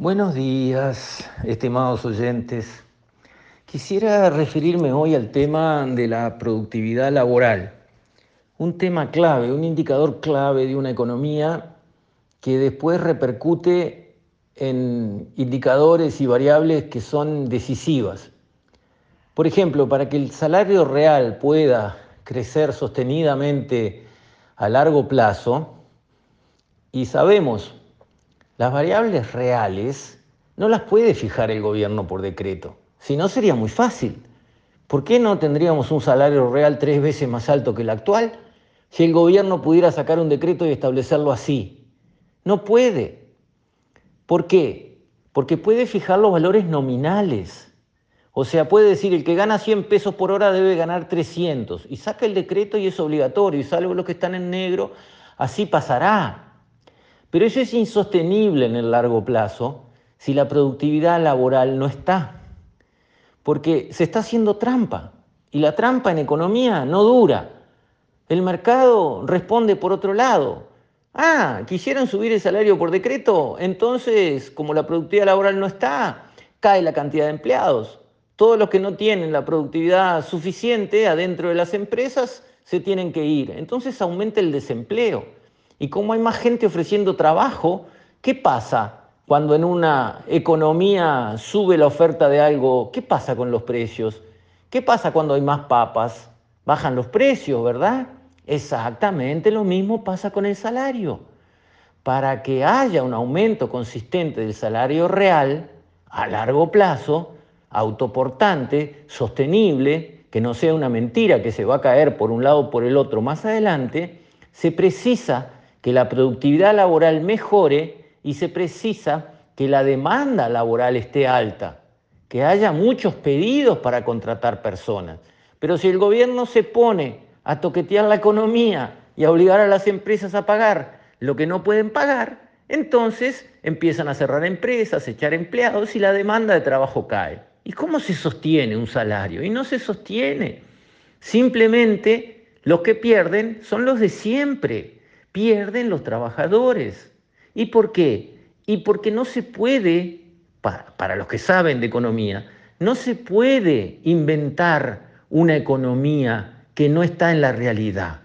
Buenos días, estimados oyentes. Quisiera referirme hoy al tema de la productividad laboral, un tema clave, un indicador clave de una economía que después repercute en indicadores y variables que son decisivas. Por ejemplo, para que el salario real pueda crecer sostenidamente a largo plazo, y sabemos las variables reales no las puede fijar el gobierno por decreto, si no sería muy fácil. ¿Por qué no tendríamos un salario real tres veces más alto que el actual si el gobierno pudiera sacar un decreto y establecerlo así? No puede. ¿Por qué? Porque puede fijar los valores nominales. O sea, puede decir el que gana 100 pesos por hora debe ganar 300 y saca el decreto y es obligatorio y salvo los que están en negro, así pasará. Pero eso es insostenible en el largo plazo si la productividad laboral no está, porque se está haciendo trampa y la trampa en economía no dura. El mercado responde por otro lado. Ah, quisieron subir el salario por decreto, entonces como la productividad laboral no está, cae la cantidad de empleados. Todos los que no tienen la productividad suficiente adentro de las empresas se tienen que ir. Entonces aumenta el desempleo. Y como hay más gente ofreciendo trabajo, ¿qué pasa cuando en una economía sube la oferta de algo? ¿Qué pasa con los precios? ¿Qué pasa cuando hay más papas? Bajan los precios, ¿verdad? Exactamente lo mismo pasa con el salario. Para que haya un aumento consistente del salario real a largo plazo, autoportante, sostenible, que no sea una mentira que se va a caer por un lado o por el otro más adelante, se precisa que la productividad laboral mejore y se precisa que la demanda laboral esté alta, que haya muchos pedidos para contratar personas. Pero si el gobierno se pone a toquetear la economía y a obligar a las empresas a pagar lo que no pueden pagar, entonces empiezan a cerrar empresas, a echar empleados y la demanda de trabajo cae. ¿Y cómo se sostiene un salario? Y no se sostiene. Simplemente los que pierden son los de siempre pierden los trabajadores. ¿Y por qué? Y porque no se puede, para, los que saben de economía, no se puede inventar una economía que no está en la realidad.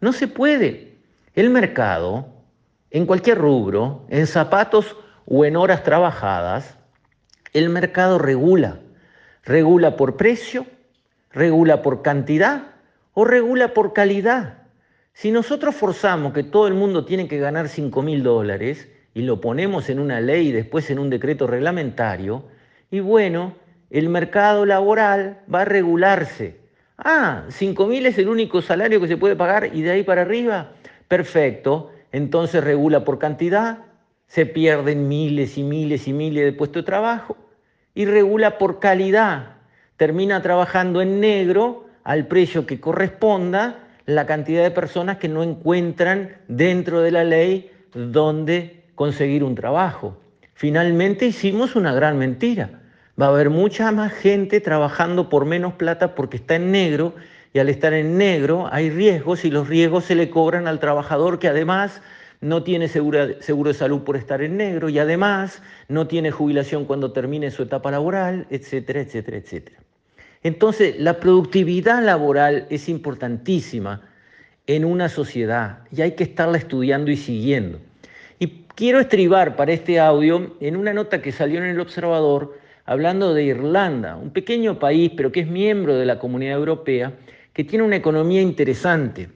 No se puede. El mercado, en cualquier rubro, en zapatos o en horas trabajadas, el mercado regula. Regula por precio, regula por cantidad o regula por calidad. Si nosotros forzamos que todo el mundo tiene que ganar 5 mil dólares y lo ponemos en una ley y después en un decreto reglamentario, y bueno, el mercado laboral va a regularse. Ah, 5 mil es el único salario que se puede pagar y de ahí para arriba. Perfecto, entonces regula por cantidad, se pierden miles y miles y miles de puestos de trabajo y regula por calidad. Termina trabajando en negro al precio que corresponda la cantidad de personas que no encuentran dentro de la ley dónde conseguir un trabajo. Finalmente hicimos una gran mentira. Va a haber mucha más gente trabajando por menos plata porque está en negro y al estar en negro hay riesgos y los riesgos se le cobran al trabajador que además no tiene seguro, seguro de salud por estar en negro y además no tiene jubilación cuando termine su etapa laboral, etcétera, etcétera, etcétera. Entonces, la productividad laboral es importantísima en una sociedad y hay que estarla estudiando y siguiendo. Y quiero estribar para este audio en una nota que salió en el Observador hablando de Irlanda, un pequeño país, pero que es miembro de la Comunidad Europea, que tiene una economía interesante.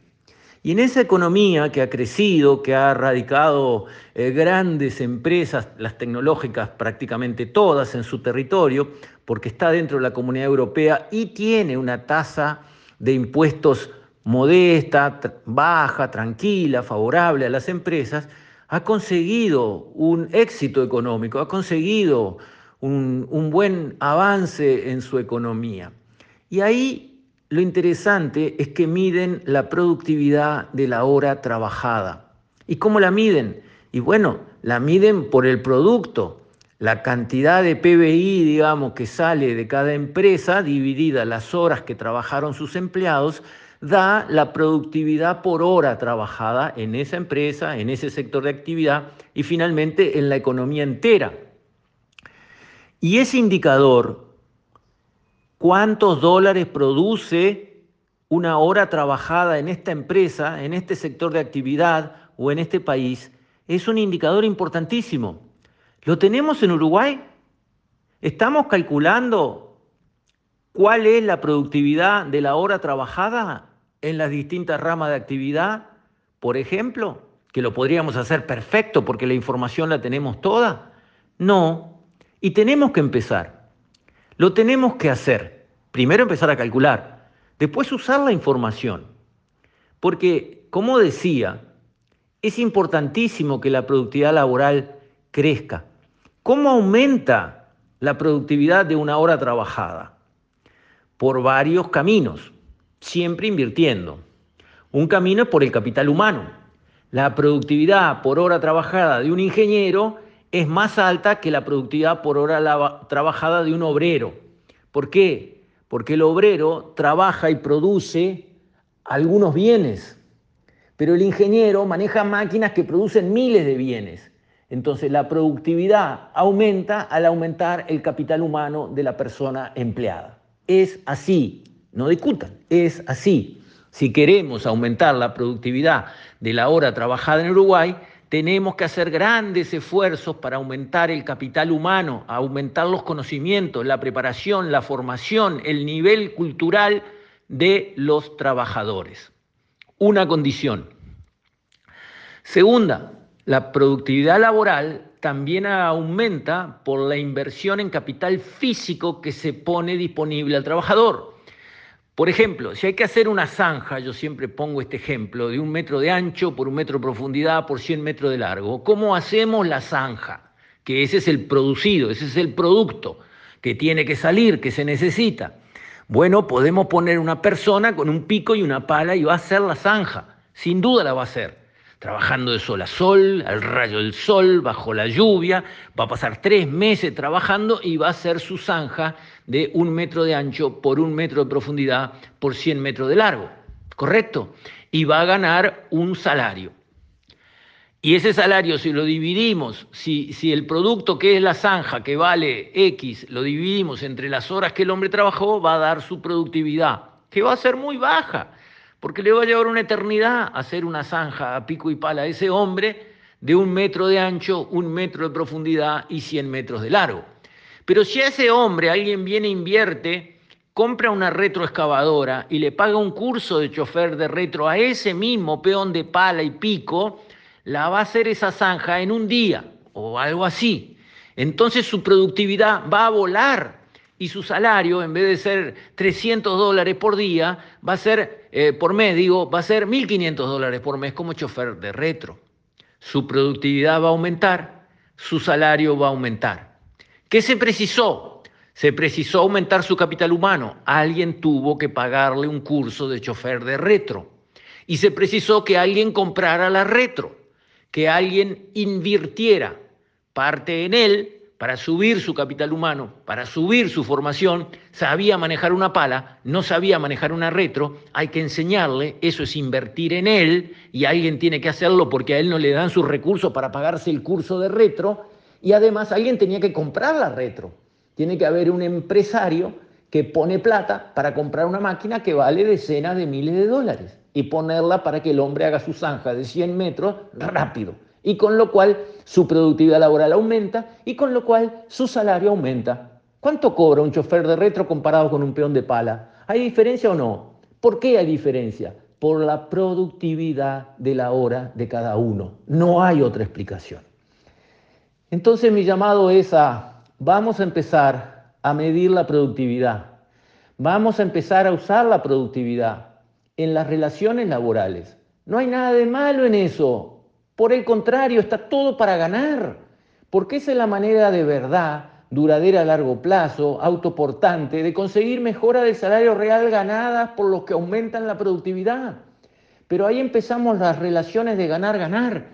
Y en esa economía que ha crecido, que ha radicado eh, grandes empresas, las tecnológicas prácticamente todas en su territorio, porque está dentro de la comunidad europea y tiene una tasa de impuestos modesta, baja, tranquila, favorable a las empresas, ha conseguido un éxito económico, ha conseguido un, un buen avance en su economía. Y ahí lo interesante es que miden la productividad de la hora trabajada. ¿Y cómo la miden? Y bueno, la miden por el producto, la cantidad de PBI, digamos, que sale de cada empresa, dividida las horas que trabajaron sus empleados, da la productividad por hora trabajada en esa empresa, en ese sector de actividad y finalmente en la economía entera. Y ese indicador, cuántos dólares produce una hora trabajada en esta empresa, en este sector de actividad o en este país, es un indicador importantísimo. ¿Lo tenemos en Uruguay? ¿Estamos calculando cuál es la productividad de la hora trabajada en las distintas ramas de actividad? Por ejemplo, que lo podríamos hacer perfecto porque la información la tenemos toda. No, y tenemos que empezar. Lo tenemos que hacer. Primero empezar a calcular, después usar la información. Porque, como decía, es importantísimo que la productividad laboral crezca. ¿Cómo aumenta la productividad de una hora trabajada? Por varios caminos, siempre invirtiendo. Un camino es por el capital humano. La productividad por hora trabajada de un ingeniero es más alta que la productividad por hora trabajada de un obrero. ¿Por qué? Porque el obrero trabaja y produce algunos bienes, pero el ingeniero maneja máquinas que producen miles de bienes. Entonces la productividad aumenta al aumentar el capital humano de la persona empleada. Es así, no discutan, es así. Si queremos aumentar la productividad de la hora trabajada en Uruguay, tenemos que hacer grandes esfuerzos para aumentar el capital humano, aumentar los conocimientos, la preparación, la formación, el nivel cultural de los trabajadores. Una condición. Segunda, la productividad laboral también aumenta por la inversión en capital físico que se pone disponible al trabajador. Por ejemplo, si hay que hacer una zanja, yo siempre pongo este ejemplo, de un metro de ancho por un metro de profundidad por 100 metros de largo, ¿cómo hacemos la zanja? Que ese es el producido, ese es el producto que tiene que salir, que se necesita. Bueno, podemos poner una persona con un pico y una pala y va a hacer la zanja, sin duda la va a hacer trabajando de sol a sol, al rayo del sol, bajo la lluvia, va a pasar tres meses trabajando y va a hacer su zanja de un metro de ancho por un metro de profundidad por 100 metros de largo, ¿correcto? Y va a ganar un salario. Y ese salario, si lo dividimos, si, si el producto que es la zanja, que vale X, lo dividimos entre las horas que el hombre trabajó, va a dar su productividad, que va a ser muy baja porque le va a llevar una eternidad hacer una zanja a pico y pala a ese hombre de un metro de ancho, un metro de profundidad y 100 metros de largo. Pero si a ese hombre alguien viene e invierte, compra una retroexcavadora y le paga un curso de chofer de retro a ese mismo peón de pala y pico, la va a hacer esa zanja en un día o algo así. Entonces su productividad va a volar y su salario, en vez de ser 300 dólares por día, va a ser, eh, por mes, digo, va a ser 1.500 dólares por mes como chofer de retro. Su productividad va a aumentar, su salario va a aumentar. ¿Qué se precisó? Se precisó aumentar su capital humano. Alguien tuvo que pagarle un curso de chofer de retro. Y se precisó que alguien comprara la retro, que alguien invirtiera parte en él para subir su capital humano, para subir su formación, sabía manejar una pala, no sabía manejar una retro, hay que enseñarle, eso es invertir en él y alguien tiene que hacerlo porque a él no le dan sus recursos para pagarse el curso de retro y además alguien tenía que comprar la retro. Tiene que haber un empresario que pone plata para comprar una máquina que vale decenas de miles de dólares y ponerla para que el hombre haga su zanja de 100 metros rápido y con lo cual su productividad laboral aumenta y con lo cual su salario aumenta. ¿Cuánto cobra un chofer de retro comparado con un peón de pala? ¿Hay diferencia o no? ¿Por qué hay diferencia? Por la productividad de la hora de cada uno. No hay otra explicación. Entonces mi llamado es a, vamos a empezar a medir la productividad. Vamos a empezar a usar la productividad en las relaciones laborales. No hay nada de malo en eso. Por el contrario, está todo para ganar, porque esa es la manera de verdad, duradera a largo plazo, autoportante, de conseguir mejora del salario real ganadas por los que aumentan la productividad. Pero ahí empezamos las relaciones de ganar-ganar.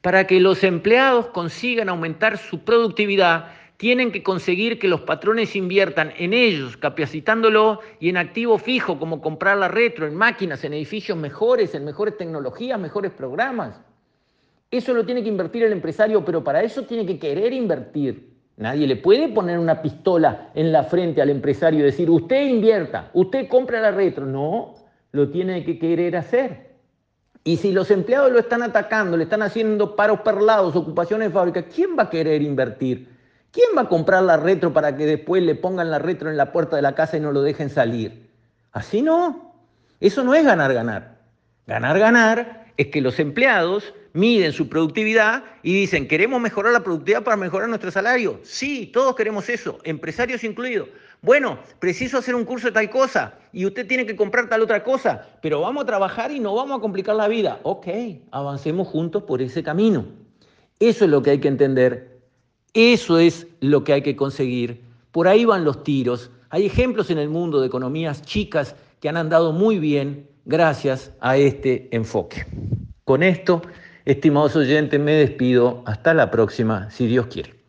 Para que los empleados consigan aumentar su productividad, tienen que conseguir que los patrones inviertan en ellos, capacitándolo y en activo fijo, como comprar la retro, en máquinas, en edificios mejores, en mejores tecnologías, mejores programas. Eso lo tiene que invertir el empresario, pero para eso tiene que querer invertir. Nadie le puede poner una pistola en la frente al empresario y decir, usted invierta, usted compra la retro. No, lo tiene que querer hacer. Y si los empleados lo están atacando, le están haciendo paros perlados, ocupaciones de fábrica, ¿quién va a querer invertir? ¿Quién va a comprar la retro para que después le pongan la retro en la puerta de la casa y no lo dejen salir? Así no. Eso no es ganar, ganar. Ganar, ganar es que los empleados miden su productividad y dicen, ¿queremos mejorar la productividad para mejorar nuestro salario? Sí, todos queremos eso, empresarios incluidos. Bueno, preciso hacer un curso de tal cosa y usted tiene que comprar tal otra cosa, pero vamos a trabajar y no vamos a complicar la vida. Ok, avancemos juntos por ese camino. Eso es lo que hay que entender, eso es lo que hay que conseguir. Por ahí van los tiros. Hay ejemplos en el mundo de economías chicas que han andado muy bien gracias a este enfoque. Con esto Estimados oyentes, me despido. Hasta la próxima, si Dios quiere.